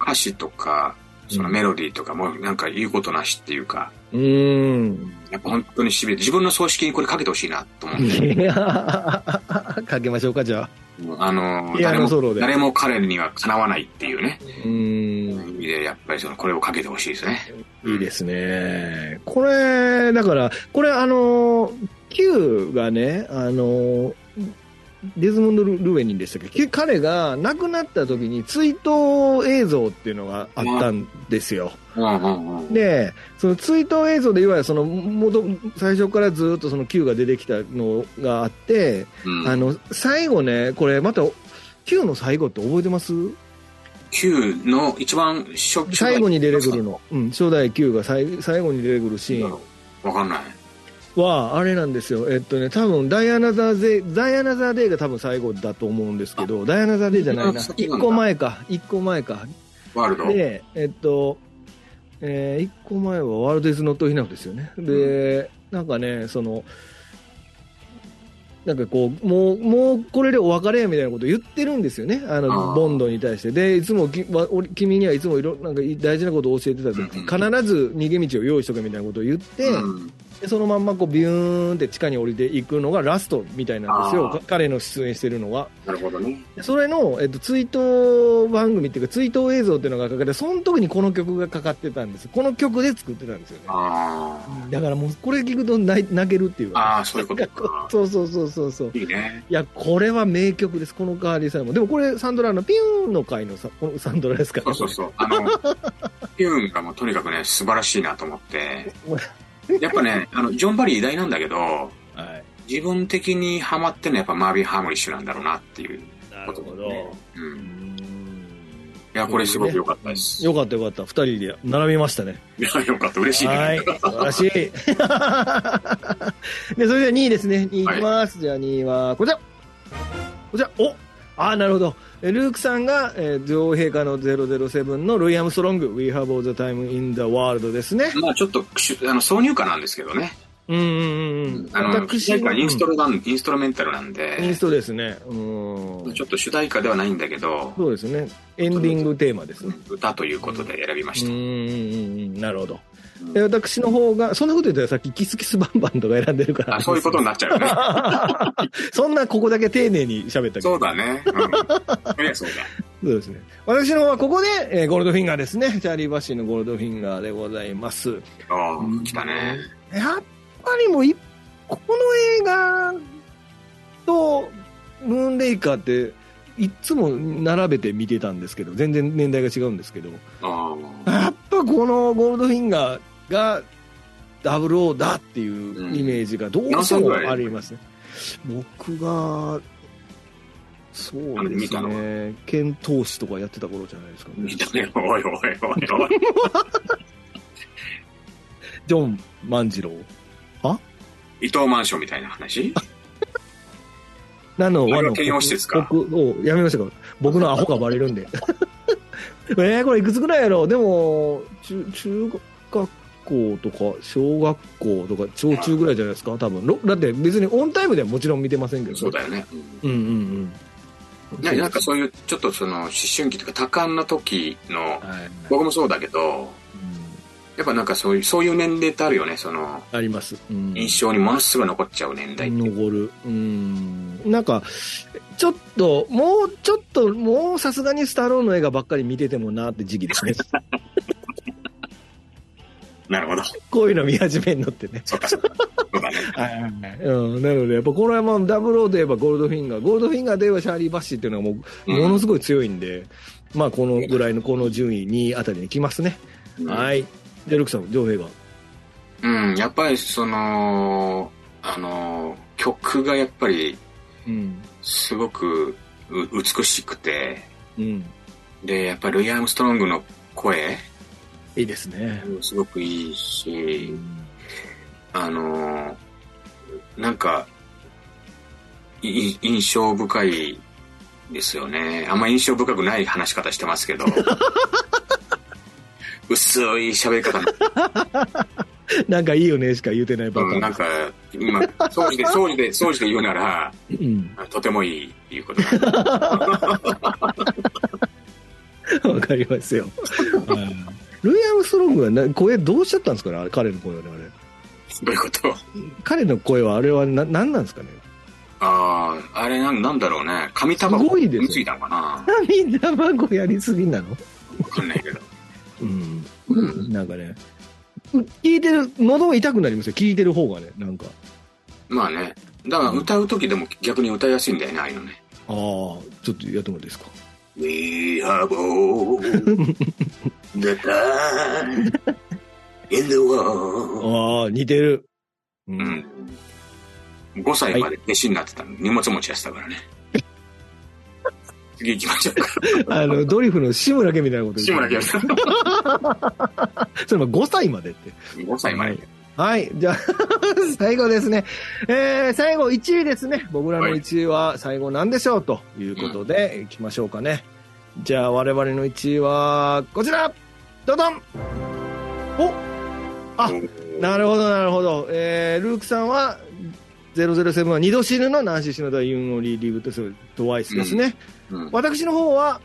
歌詞とか、そのメロディーとかもなんか言うことなしっていうか、
うーん。
やっぱ本当にしびれて、自分の葬式にこれかけてほしいなと思って、
いや かけましょうか、じゃあ。
あの、誰も誰も彼にはかなわないっていうね、
うーん。
意味でやっぱりそのこれをかけてほしいですね。
いいですね。これ、だから、これあの、Q がね、あの、デズモンド・ルーエニンでしたっけ？彼が亡くなった時に追悼映像っていうのがあったんですよ。で、その追悼映像でいわゆるその元、最初からずっとその Q が出てきたのがあって、
うん。
あの、最後ね、これまた、Q の最後って覚えてます
？Q の一番初期
最後に出てくるの。うん、初代 Q が最最後に出てくるシーン。
わかんない。
は、あれなんですよ。えっとね、多分ダイアナザーデイ、ダイアナザーデイが多分最後だと思うんですけど、ダイアナザーデイじゃないな。
先なんだ
一個前か。一個前か。
ワールド。
で、えっと、えー、一個前はワールドイズノットイナフですよね。で、なんかね、その、なんかこう、もう、もうこれでお別れやみたいなこと言ってるんですよね。あの、ボンドに対して。で、いつもき、君にはいつもいろ、なんか大事なことを教えてたと
うんうん
必ず逃げ道を用意しとけみたいなことを言って、
うん
でそのまんまこうビューンって地下に降りていくのがラストみたいなんですよ。彼の出演してるのは。
なるほどね。
でそれの、えっと、追悼番組っていうか、追悼映像っていうのがかかって、その時にこの曲がかかってたんです。この曲で作ってたんですよね。
あ
だからもう、これ聞くと泣い泣けるっていう
あ。
か。
ああ、そういうことか。
そうそうそうそうそう。
いいね。
いや、これは名曲です。このカーリーさんも。でもこれ、サンドラのピューンの回のさ、このサンドラですから、
そうそうそう。あの、ピューンがもうとにかくね、素晴らしいなと思って。やっぱね、あの、ジョン・バリー偉大なんだけど、
はい。
自分的にハマってるのはやっぱマービン・ハーモリッシュなんだろうなっていう
なるほ
ことだね
ど。
う。
うんん
いや、これすごく良かったです。
よかったよかった。二人で並びましたね。
いや、よかった。嬉しいね。
はい。素晴らしい。で、それでは2位ですね。2位いきます。じゃあ2位は、こちら。こちら。おあーなるほど。えルークさんが、えー女王陛下の007のルイ・アームストロング、We Have All the Time in the World ですね。
まあちょっと、しあの、挿入歌なんですけどね。
うんうんうんうん。
あの、主題歌インストロなん、インストロメンタルなん
イン
で
ス、トですね。うん。
ちょっと主題歌ではないんだけど、
そうですね。エンディングテーマですね。
歌ということで選びました。
うんうんうんうん。なるほど。で私の方が、そんなこと言ったらさっきキスキスバンバンとか選んでるから。
あ、そういうことになっちゃうよね。
そんなここだけ丁寧に喋ったけど。
そうだね。うん。いや、そうだ。
そうですね。私の方はここで、えーゴールドフィンガーですね。チャーリー・バッシーのゴールドフィンガーでございます。
ああ、来たね。
やっぱりもうい、この映画と、ムーンレイカーって、いっつも並べて見てたんですけど、全然年代が違うんですけど、
ああ。
やっぱこのゴールドフィンガーが、ダブルオーだっていうイメージがどうしてもありますね。僕が、そう
あの
ですね、剣闘士とかやってた頃じゃないですかね。
見たね。おいおいおいおい。
ジョン万次郎。
伊藤マンションみたいな話？
何の和の
あれは兼用施設か？
僕をやめましたか僕のアホがバレるんで。えー、これいくつぐらいやろう？でも、中、中学校とか、小学校とか、小中ぐらいじゃないですか多分。ろだって別にオンタイムではもちろん見てませんけど。
そうだよね。
うんうんうん。
ななんかそういう、ちょっとその、思春期というか多感な時の、
はい。
僕もそうだけど、
うん
やっぱなんかそういう、そういう年齢ってあるよね。その、
あります。うん
印象にものすごい残っちゃう年代。
残る。うん。なんか、ちょっと、もうちょっと、もうさすがにスタローンの映画ばっかり見ててもなって時期ですね。
なるほど。
こういうの見始めんのってね。
そうかそうか。そうだね。
うん、なので、やっぱこれはもうダブルオーで言えばゴールドフィンガー、ゴールドフィンガーで言えばシャーリー・バッシーっていうのはもう、ものすごい強いんで、まあこのぐらいのこの順位2位あたりに来ますね。
うん
はい。で、ルークさん、上平が。
うん、やっぱりその、あの、曲がやっぱり
うん。
すごくう美しくて、
うん。
で、やっぱりルイ・アームストロングの声、
いいですね。
すごくいいし、あの、なんか、い印象深いですよね。あんま印象深くない話し方してますけど、薄い喋り方
なんかいいよねしか言うてないパタ
うん、
ーン。
なんか、今、掃除で、掃除で、掃除で言うなら、
うん。
とてもいいっていうことだ。
わかりますよ。うんルイ・アームストロングはな声どうしちゃったんですかね？あれ、彼の声はね、あれ。
どういうこと？
彼の声はあれはな、なんなんですかね？
ああ、あれなん、なんだろうね。紙タバコ
すごいですよ
についたのかな？
涙卵やりすぎなの？
わかんないけど。
うん。なんかね、聞いてる、喉が痛くなりますよ、聞いてる方がね、なんか。
まあね。だから歌う時でも逆に歌いやすいんだよね、ああいうのね。
ああ、ちょっとやってもらっていいですか。
We have all the in the world.
ああ、似てる。う
う。ん。5歳まで弟子になってたの。荷物持ちやってたからね。次行きましょうか。
あの、ドリフの志村けんみたいなこと
志村けん
ん。それも5歳までって。
5歳まで。
はい。じゃあ、最後ですね。えー、最後1位ですね。僕らの1位は最後なんでしょうということで、いきましょうかね。じゃあ、我々の1位は、こちらどどんおあ、なるほど、なるほど。えー、ルークさんは、007は二度死ぬのナンシー・シノダ・ユン・オリー・リブとトワイスですね。
うん
私の方は、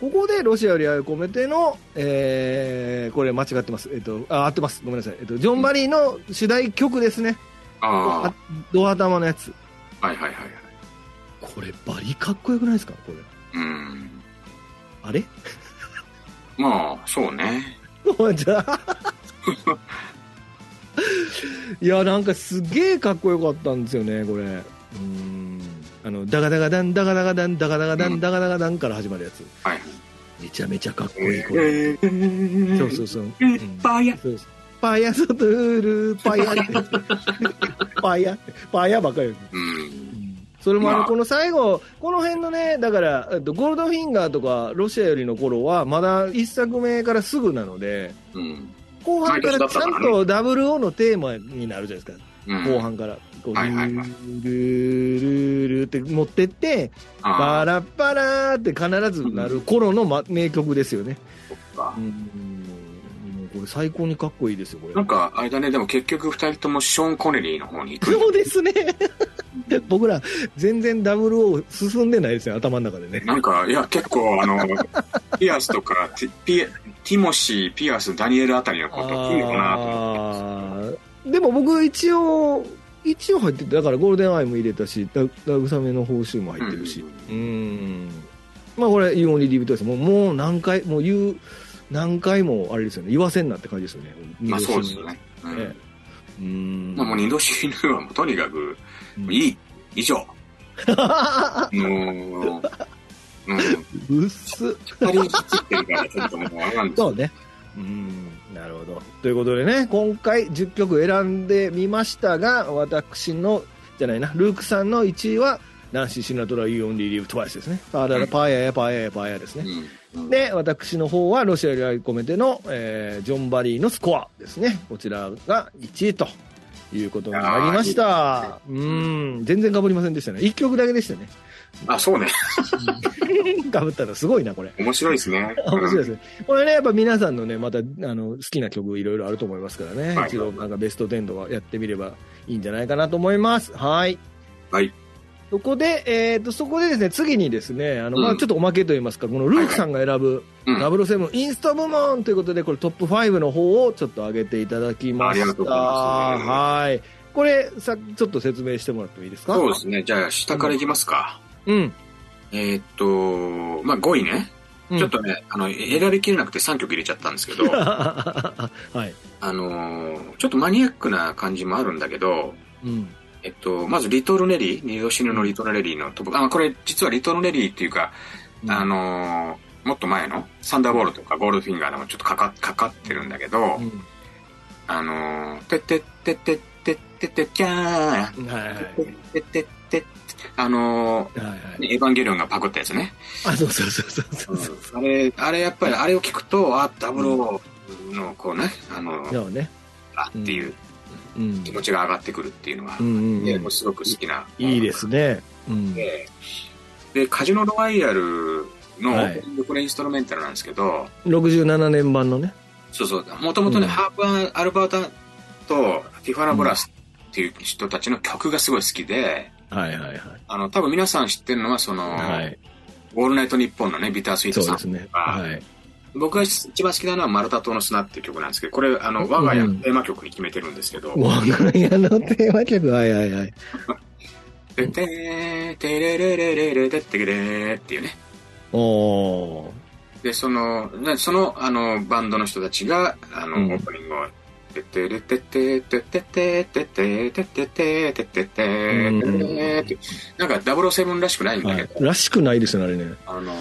ここでロシアより愛を込めての、えー、これ間違ってます。えっ、と、あ、合ってます。ごめんなさい。えっ、と、ジョン・バリーの主題曲ですね。
あ
あドア玉のやつ。
あ、はいはいはいはい。
これ、バリかっこよくないですか？これ。
うん。
あれ？
まあ、そうね。
じゃあいや、なんかすげえかっこよかったんですよね、これ。うん。あの、ダガダガダン、ダガダガダン、ダガダガダン、ダガダガダンから始まるやつ。
はい。
めちゃめちゃかっこいい、これ。そうそうそう。
うん
うん
バーヤ。
そうですパヤソトゥール、パヤって。パヤ、パヤばっかり。
うん。
それもあの、
まあ
この最後、この辺のね、だから、えっとゴールドフィンガーとか、ロシアよりの頃は、まだ一作目からすぐなので、
うん。
後半からちゃんと WO のテーマになるじゃないですか、
うん
後。半から。こう、
はいはいはい
ルールって持ってって、
あ
バラッバラーって必ずなる頃の、ま、名曲ですよね。
あ
うん。最高にかっこいいですよ、これ
なん。か、あれだね、でも結局二人ともショーン・コネリーの方に行く。
そうですね。僕ら、全然 WO 進んでないですよ、頭の中でね。
なんか、いや、結構、あの、ピアスとか、ティピティモシー、ピアス、ダニエルあたりのことを来るのかなと思って。
でも僕一応、一応入ってて、だからゴールデンアイも入れたし、ダダグサメの報酬も入ってるし。うん。まあこれ、ユーオンリーリビットです。もう、もう何回、もう言う、何回もあれですよね、言わせんなって感じですよね。
まあそうですよね。う
ね
ん。もう二度死ぬはもうとにかく、
うん
いい、以上。もう、うん。
うっす。
二人つってるから、ちょっともうあれなんですよ。
そうね。うん、なるほど。ということでね、今回10曲選んでみましたが、私の、じゃないな、ルークさんの1位は、ナンシー・シナトラ・ You Only Live Twice ですね。パーダラ、パーヤヤ、パーヤヤ、パーヤヤですね。
うん。
で、私の方は、ロシアより愛を込めての、えージョン・バリーのスコアですね。こちらが1位ということになりました。うん、全然被りませんでしたね。1曲だけでしたね。
あ、そうね。
被ったらすごいな、これ。
面白いですね。
面白いですね。これね、やっぱ皆さんのね、また、あの、好きな曲いろいろあると思いますからね。
はい
一度、なんかベスト10とかやってみればいいんじゃないかなと思います。はい。
はい。
そこで、えっ、と、そこでですね、次にですね、あの、まあ
うん
ちょっとおまけといいますか、このルークさんが選ぶ、
うん
007インスト部門ということで、これトップ5の方をちょっと上げていただきました。
ありがとうございます
はい。これ、さ、ちょっと説明してもらってもいいですか？
そうですね。じゃあ、下からいきますか。
うん。
えーっと、まあ5位ね。
うん
ちょっとね、あの、選びきれなくて3曲入れちゃったんですけど、
はい。
あのーちょっとマニアックな感じもあるんだけど、
うん。
えっと、まず、リトルネリー、二度死ぬのリトルネリーのトップ、あ、これ、実はリトルネリーっていうか、あのーもっと前の、サンダーボールとかゴールドフィンガーでもちょっとかかかかってるんだけど、
うん
あのーてってってってってってってきゃー
はいはい。
てってってってあの
はいはい。
ーエヴァンゲリオンがパクったやつね。
あ、そうそうそうそうそう。
あれ、あれやっぱり、あれを聞くと、あ、ダブルの、こうね、あの、
そうね。
あっていう
うん
気。持ちが上がってくるっていうのが
う、んうん
すごく好きな。
いいですね。うん。
で、でカジノロワイヤルの、
はい
これインストルメンタルなんですけど、
67年版のね。
そうそう、もともとね、
うん
ハープア・アルバータとティファナ・ブラスっていう人たちの曲がすごい好きで、
はいはいはい。
あの、多分皆さん知ってるのは、その、
はい。
オールナイトニッポンのね、ビタースイートさん
そうですね。はい。
僕が一番好きなのは、マルタ島の砂っていう曲なんですけど、これ、あの、我が家のテーマ曲に決めてるんですけど、
我が家のテーマ曲、はいはいはい。
ててー、てれれれれれてってけれーっていうね。
おー。
で、その、ねその、あの、バンドの人たちが、あの、
うん
オープニングを、てってれててててててててててててててなんか007らしくないんだ
はい。
けど、
らしくないですね、あれね。
あの、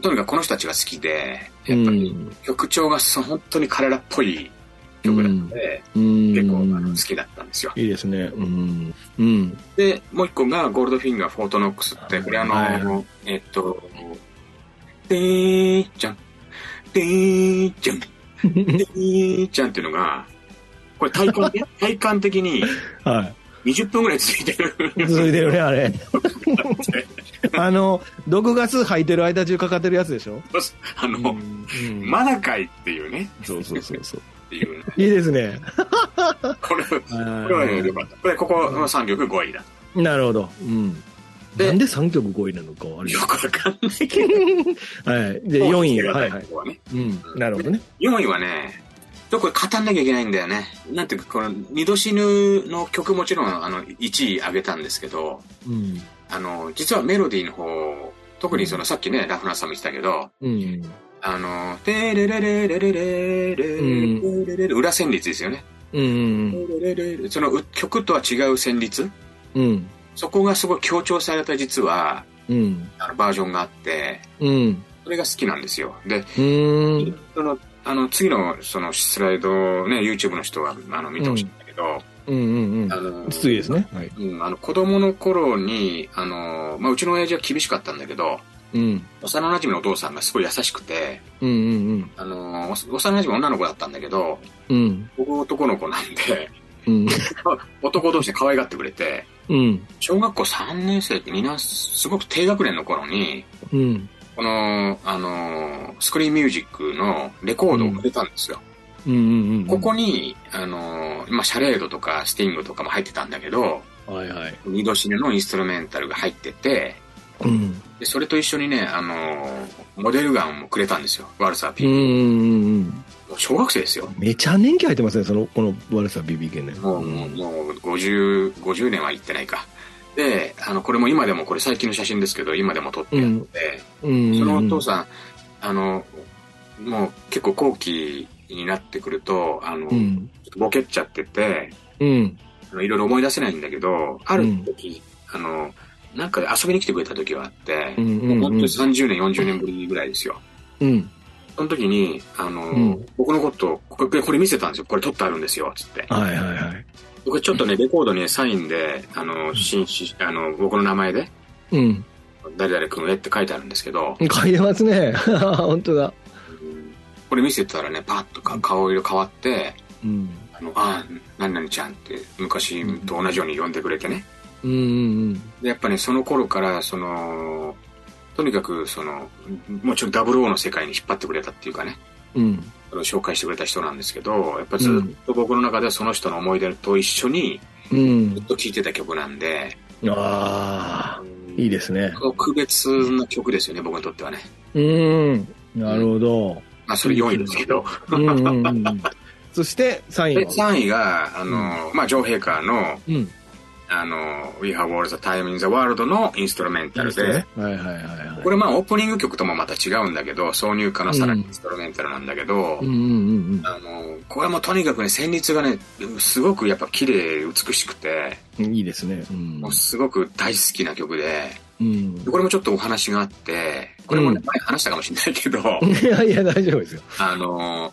とにかくこの人たちが好きで、
う
やっぱり
ん。
曲調がそ本当に彼らっぽい曲なので、
うん。
結構あの好きだったんですよ。
いいですね。うん。うん。
で、もう一個がゴールドフィンガーフォートノックスって、これあの、
はい
えっと、でーちゃん、でーちゃん、でーちゃんっていうのが、ここれ体感ね、体感的に
はい。
20分ぐらい続いてる。
続いてるね、あれ。あの、毒ガス吐いてる間中かかってるやつでしょ？
あの、
うん
まだかいっていうね。
そうそうそうそう。
っていうね。
いいですね。
これ、これはね、よかった。これ、ここの3曲5位だ。
なるほど。うん。
で
なんで3曲5位なのかはあれ
よくわかんないけど。
はい。で、4位。はいはい
こ。こはね。
うん。なるほどね。
4位はね、これ語んなきゃいけないんだよね。なんていうか、この、二度死ぬの曲もちろん、あの、1位上げたんですけど、
うん。
あの、実はメロディーの方、特にそのさっきね、ラフナーさんも言ってたけど、
うん。
あの、テレレレレレレレレレレレ裏旋律ですよね。
うん。
そのう曲とは違う旋律
うん。
そこがすごい強調された実は、
うん。
あのバージョンがあって、
うん。
それが好きなんですよ。で、
うん。
その、あの、次のそのスライドね、YouTube の人は、あの、見てほしいんだけど、
うん。うん。
あの、
次ですね。はい。
うん、あの、子供の頃に、あの、まあ、うちの親父は厳しかったんだけど、
うん。
幼馴染のお父さんがすごい優しくて、
うん。うん。
あの、お幼馴染女の子だったんだけど、
うん。
僕男の子なんで、
うん。
男同士で可愛がってくれて、
うん。
小学校3年生ってみんなすごく低学年の頃に、
うん。
この、あの、スクリーンミュージックのレコードをくれたんですよ。
うん。うん。
ここに、あの、まあ、シャレードとかスティングとかも入ってたんだけど、
はいはい。
二度死ぬのインストルメンタルが入ってて、
うん。
でそれと一緒にね、あの、モデルガンもくれたんですよ。ワルサー
う
P。
ん。
もう小学生ですよ。
めちゃ年季入ってますね、その、この悪さ BB 系ね。
もう、もう、もう50、50年は行ってないか。で、あの、これも今でも、これ最近の写真ですけど、今でも撮ってあって、
うん。
そのお父さん、あの、もう結構後期になってくると、あの、
うん。
ボケっちゃってて、
うん。
あのいろいろ思い出せないんだけど、ある時、あの、なんかで遊びに来てくれた時があって、
うん。
もう本当に30年、40年ぶりぐらいですよ。
うん。
その時に、あの、
うん
僕のことこれ、これ見せたんですよ。これ撮ってあるんですよ、つって。
はいはいはい。
僕ちょっとね、レコードにねサインで、あの、紳士、あの、僕の名前で、
うん。
誰々君へって書いてあるんですけど、
書いてますね。本当だ。
これ見せたらね、パッとか顔色変わって、
うん。
あの、ああ、何々ちゃんって昔と同じように呼んでくれてね。
うんうん
で、やっぱね、その頃から、その、とにかく、その、もちろんダブルオーの世界に引っ張ってくれたっていうかね、
うん。
紹介してくれた人なんですけど、やっぱずっと僕の中ではその人の思い出と一緒に
うん
ずっ。と聴いてた曲なんで、
ああ、いいですね。
特別な曲ですよね、僕にとってはね。
うん。なるほど。
まあ、それ4位ですけど。
うんうんうん。そして3
で、
位は
？3位が、あの、まあ、女王陛下の、
うん。
あの、We Have All the Time in the World のインストルメンタルで、
はいはいはいはい。
これまあオープニング曲ともまた違うんだけど、挿入歌のさらにインストルメンタルなんだけど、
うんうんうん
あの、これもとにかくね、旋律がね、すごくやっぱ綺麗、美しくて、
うん。いいですね。うん
もうすごく大好きな曲で、
うん
で。これもちょっとお話があって、これもね、
うん
前話したかもしれないけど、
いやいや、大丈夫ですよ。
あの、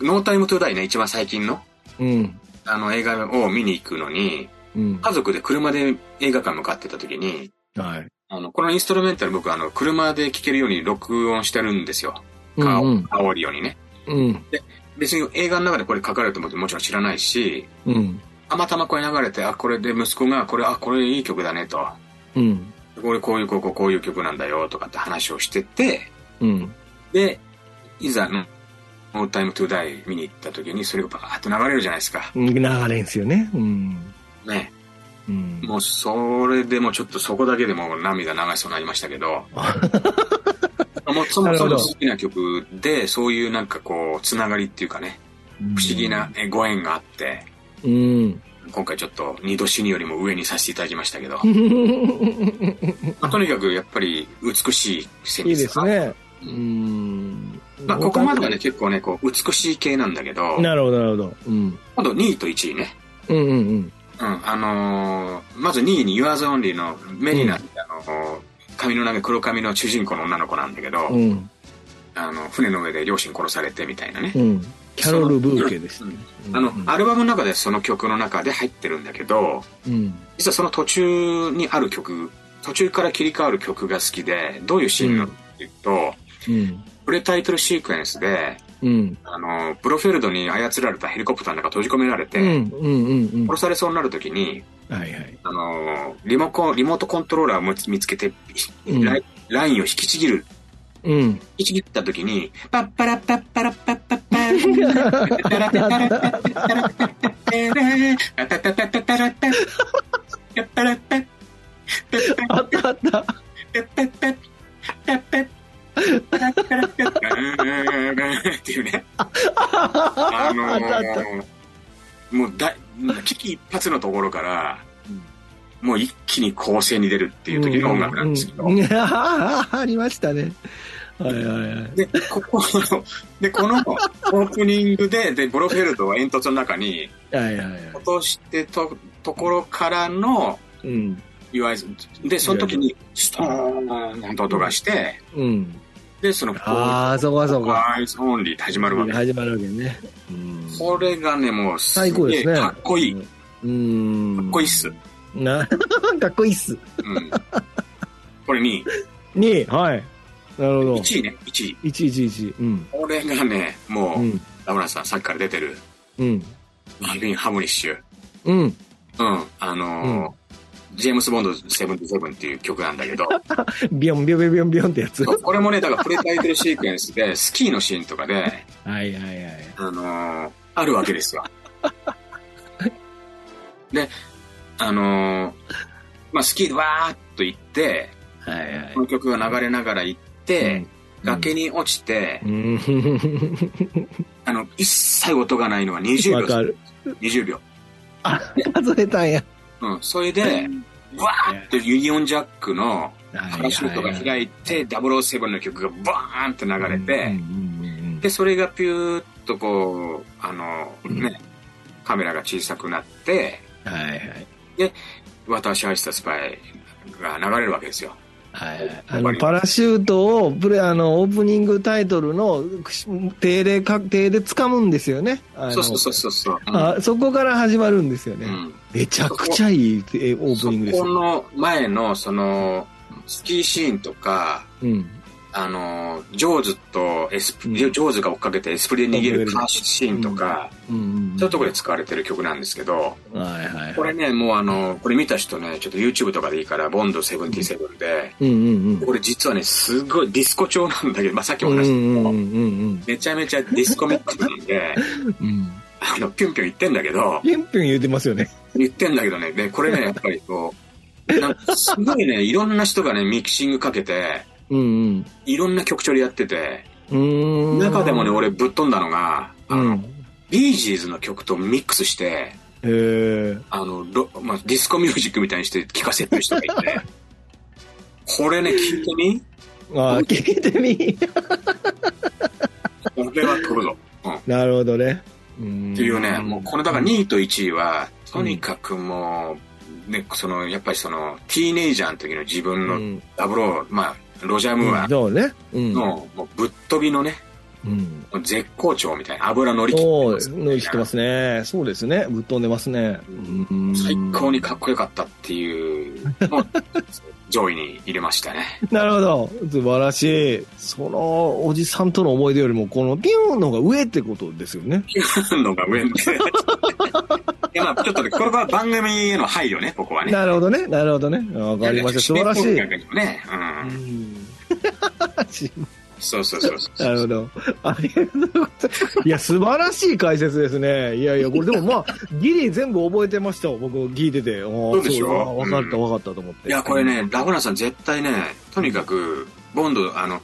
ノータイムトゥダイね、一番最近の、
うん。
あの映画を見に行くのに、
うん。
家族で車で映画館向かってた時に、
はい。
あの、このインストルメンタル僕あの、車で聴けるように録音してるんですよ。
うんうん
カオリオにね。
うん。
別に映画の中でこれ書かれるとももちろん知らないし、
うん。
たまたまこれ流れて、あ、これで息子が、これ、あ、これいい曲だねと。
うん。
これこういう、こうこうこういう曲なんだよとかって話をしてて、
うん。
で、いざの、ノータイムトゥダイ見に行った時にそれがバーッと流れるじゃないですか。
流れんすよね。うん。
ね。
うん。
もうそれでもちょっとそこだけでも涙流しそうになりましたけど、もうそもそも好きな曲で、そういうなんかこう、つながりっていうかね、不思議なえご縁があって、
うん。
今回ちょっと二度死によりも上にさせていただきましたけど、まあ、とにかくやっぱり美しい旋律
いいですね。
う
うんん。
まあ、ここまではね、結構ね、こう、美しい系なんだけど、
なるほど、なるほど。うん。
今度2位と1位ね。
うんうん
うん、あのーまず2位に Yours Only のメリナって、あのー髪の長い黒髪の主人公の女の子なんだけど、
うん。うん。
あの、船の上で両親殺されてみたいなね。
うん。キャロル・ブーケですね、うん、
あの、アルバムの中でその曲の中で入ってるんだけど、
うん、
実はその途中にある曲途中から切り替わる曲が好きでどういうシーンなのっていうと、
うん、
プレタイトルシークエンスで、
うん、
あのブロフェルドに操られたヘリコプターの中閉じ込められて、殺されそうになる時に、
はいはい、
あのリモコンリモートコントローラーを見つけて、
うん、
ラインを引きちぎる
うん、
一撃った時に、パッパラッパッパラッパッパッパッパラパラパラパラタラタラタタタタタラタ、タタラタ、
あったあった。
タタタ、タタタラタラタラっていうね。あのー、もうだ、危機一髪のところから、もう一気に構成に出るっていう時の音楽なんですけど
う。んうんあ ありましたね。はいはいはい。
で、ここの、で、このオープニングで、で、ボロフェルトは煙突の中に
はいはいはい。
落としてと、ところからの、
うん。
いわゆる、で、その時に、ストーンと音がして、
うん。
で、その、
ああ、そうかそうか。
アイズオンリーって始まるわけ。
始まるわけね。うん
これがね、もう、
最高ですね。
かっこいい。か
うん。
っこいいっす。
な、かっこいいっす。
うん。これに、
2位、はい。なるほど。
1位ね、1位。
111。うん。
これがね、もう、
うん。
ラフランスさん、さっきから出てる、
うん。
マービン・ハムリッシュ。
うん。
うん。あのージェームス・ボンド77っていう曲なんだけど、
ビヨンビヨンビヨンビヨンビヨンってやつ。は
これもね、だからプレタイトルシークエンスで、スキーのシーンとかで、
いはいはい。
あのーあるわけですよ。で、あのーまあ、スキーでわーっと行って、
はいはい
こ。の曲が流れながら行って、崖に落ちて、
うん。
あの、一切音がないのは20秒。
わかる。
20秒。
あ、数えたんや。
うん。それで、わーってユニオンジャックのパラシュートが開いて、007の曲がバーンって流れて、で、それがピューッとこう、あの、ね、カメラが小さくなって、
はいはい。
私愛したスパイが流れるわけですよ。
はい、あのパラシュートをプレあのオープニングタイトルの手でか手で掴むんですよね。
そうそうそうそうそう、うん、
あそこから始まるんですよね、
うん、
めちゃくちゃいいオープニングです
そこの前のそのスキーシーンとか、
うん、
あのジョーズとエスプ、うん、ジョーズが追っかけてエスプリで逃げるカーシーンとか、
うん。うん
そういうところで使われてる曲なんですけど、
はいはいはい、
これねもうあのこれ見た人ねちょっと YouTube とかでいいからボンド77で、
うんうんうん、
これ実はねすごいディスコ調なんだけど、まあ、さっきも話したけど、
うん
めちゃめちゃディスコミックなんで、
うん、
あのピュンピュン言ってんだけど
ピュンピュン言ってますよね。
言ってんだけどね。でこれねやっぱりこうなんかすごいねいろんな人がねミキシングかけて
うんうん。
いろんな曲調でやってて
うん。
中でもね俺ぶっ飛んだのがあの、
うん、
ビージーズの曲とミックスして
へ
あのロ、まあ、ディスコミュージックみたいにして聴かせてる人がいて。これね聞いてみ？
あ聞いてみ？
これは来るぞ、うん、
なるほどね。
っていうねもうこれだから2位と1位はとにかくもう、ね、そのやっぱりそのティーネイジャーの時の自分のダブル、うん、まあロジャー・ムーア
の、ね。
うん、もうぶっ飛びのね、
うん、
絶好調みたいな油乗り
切ってます、ね、乗り切ってますね。そうですね。ぶっ飛んでますね、
うん、最高にかっこよかったっていう 上位に入れましたね。
なるほど。素晴らしい。そのおじさんとの思い出よりもこのピュンのが上ってことですよね。
ピュンのが上 いやまあちょっとねこれは番組への配慮ねここはね
なるほどねなるほどねわかりました素晴らしい
ねうんそうそうそうそう。
なるほど。ありがとうございます。いや、素晴らしい解説ですね。いやいや、これでもまあ、ギリ全部覚えてました僕聞いてて。
そうでしょ？
分かった分かったと思って。
いや、これね、ラフナさん絶対ね、とにかく、ボンド、あの、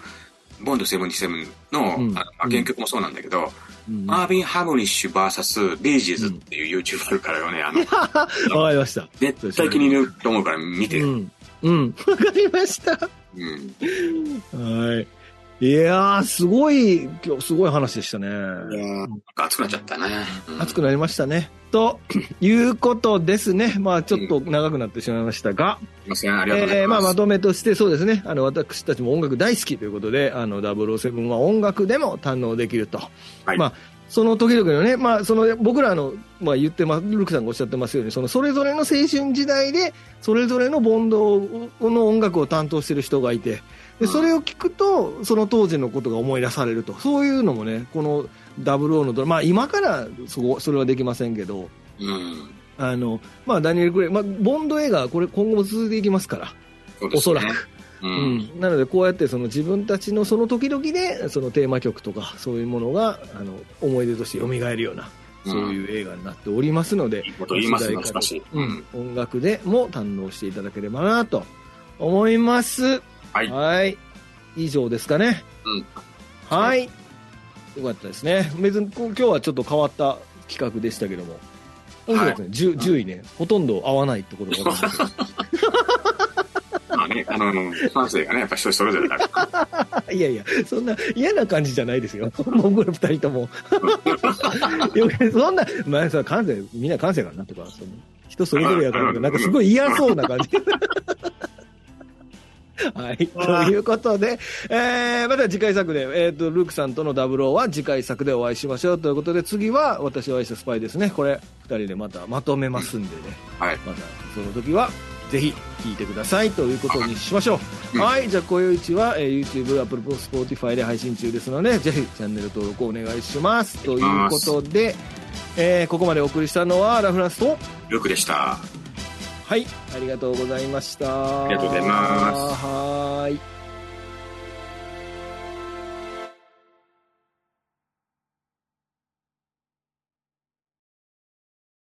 ボンド77の、うん、あの原曲もそうなんだけど、うん、マービン・ハムリッシュ VS ビージーズっていう YouTube あるからよね、あの、
わかりました。
絶対気に入ると思うから見て。
うん。うん。わかりました。
うん。
はい。いやー、すごい、今日すごい話でしたね。いや
ー、熱くなっちゃったね。
うん、熱くなりましたね。ということですね。まあ、ちょっと長くなってしまいましたが。
うん、すいません、ありがとうございます。
えー、まあ、まとめとして、そうですね。あの、私たちも音楽大好きということで、あの、007は音楽でも堪能できると。はい、まあ、その時々のね、まあ、その僕らの、まあ、言ってます、ルークさんがおっしゃってますように、そのそれぞれの青春時代で、それぞれのボンドの音楽を担当してる人がいて、でそれを聞くと、その当時のことが思い出されると、そういうのもね、この00のドラマ、まあ、今からそこそれはできませんけど、
うん。
あのまあ、ダニエル・クレイ、まあ、ボンド映画、これ、今後も続いていきますから、
ね
おそらく。
う。
うんん、なので、こうやってその自分たちのその時々でそのテーマ曲とかそういうものがあの思い出として蘇るような
うん
そういう映画になっておりますので。う。ん、音楽でも堪能していただければなと思います。
はい。
はい。以上ですかね。
うん
はい。よかったですね。別に今日はちょっと変わった企画でしたけども。面白かったね。10, 10位ね、ほとんど合わないってことが分かりましたけど
まあね、あの、感性がね、やっぱ人それぞれだから。
いやいや、そんな嫌な感じじゃないですよ。僕ら二人とも。そんな、まあ、さ、感性、みんな感性かなとか、その人それぞれやから、なんかすごい嫌そうな感じ。はい。ということで、えー、また次回作で、えっ、と、ルークさんとのダブルは次回作でお会いしましょうということで、次は私お会いしたスパイですね。これ、二人でまたまとめますんでね。
はい。
またその時はぜひ聞いてくださいということにしましょう、
うん
はいじゃあ今宵一は、えー YouTube、Apple、Spotify で配信中ですのでぜひチャンネル登録お願いしますということで、えーここまでお送りしたのはラフランスと
ルークでした。
はい。ありがとうございました。
ありがとうございます。
はーい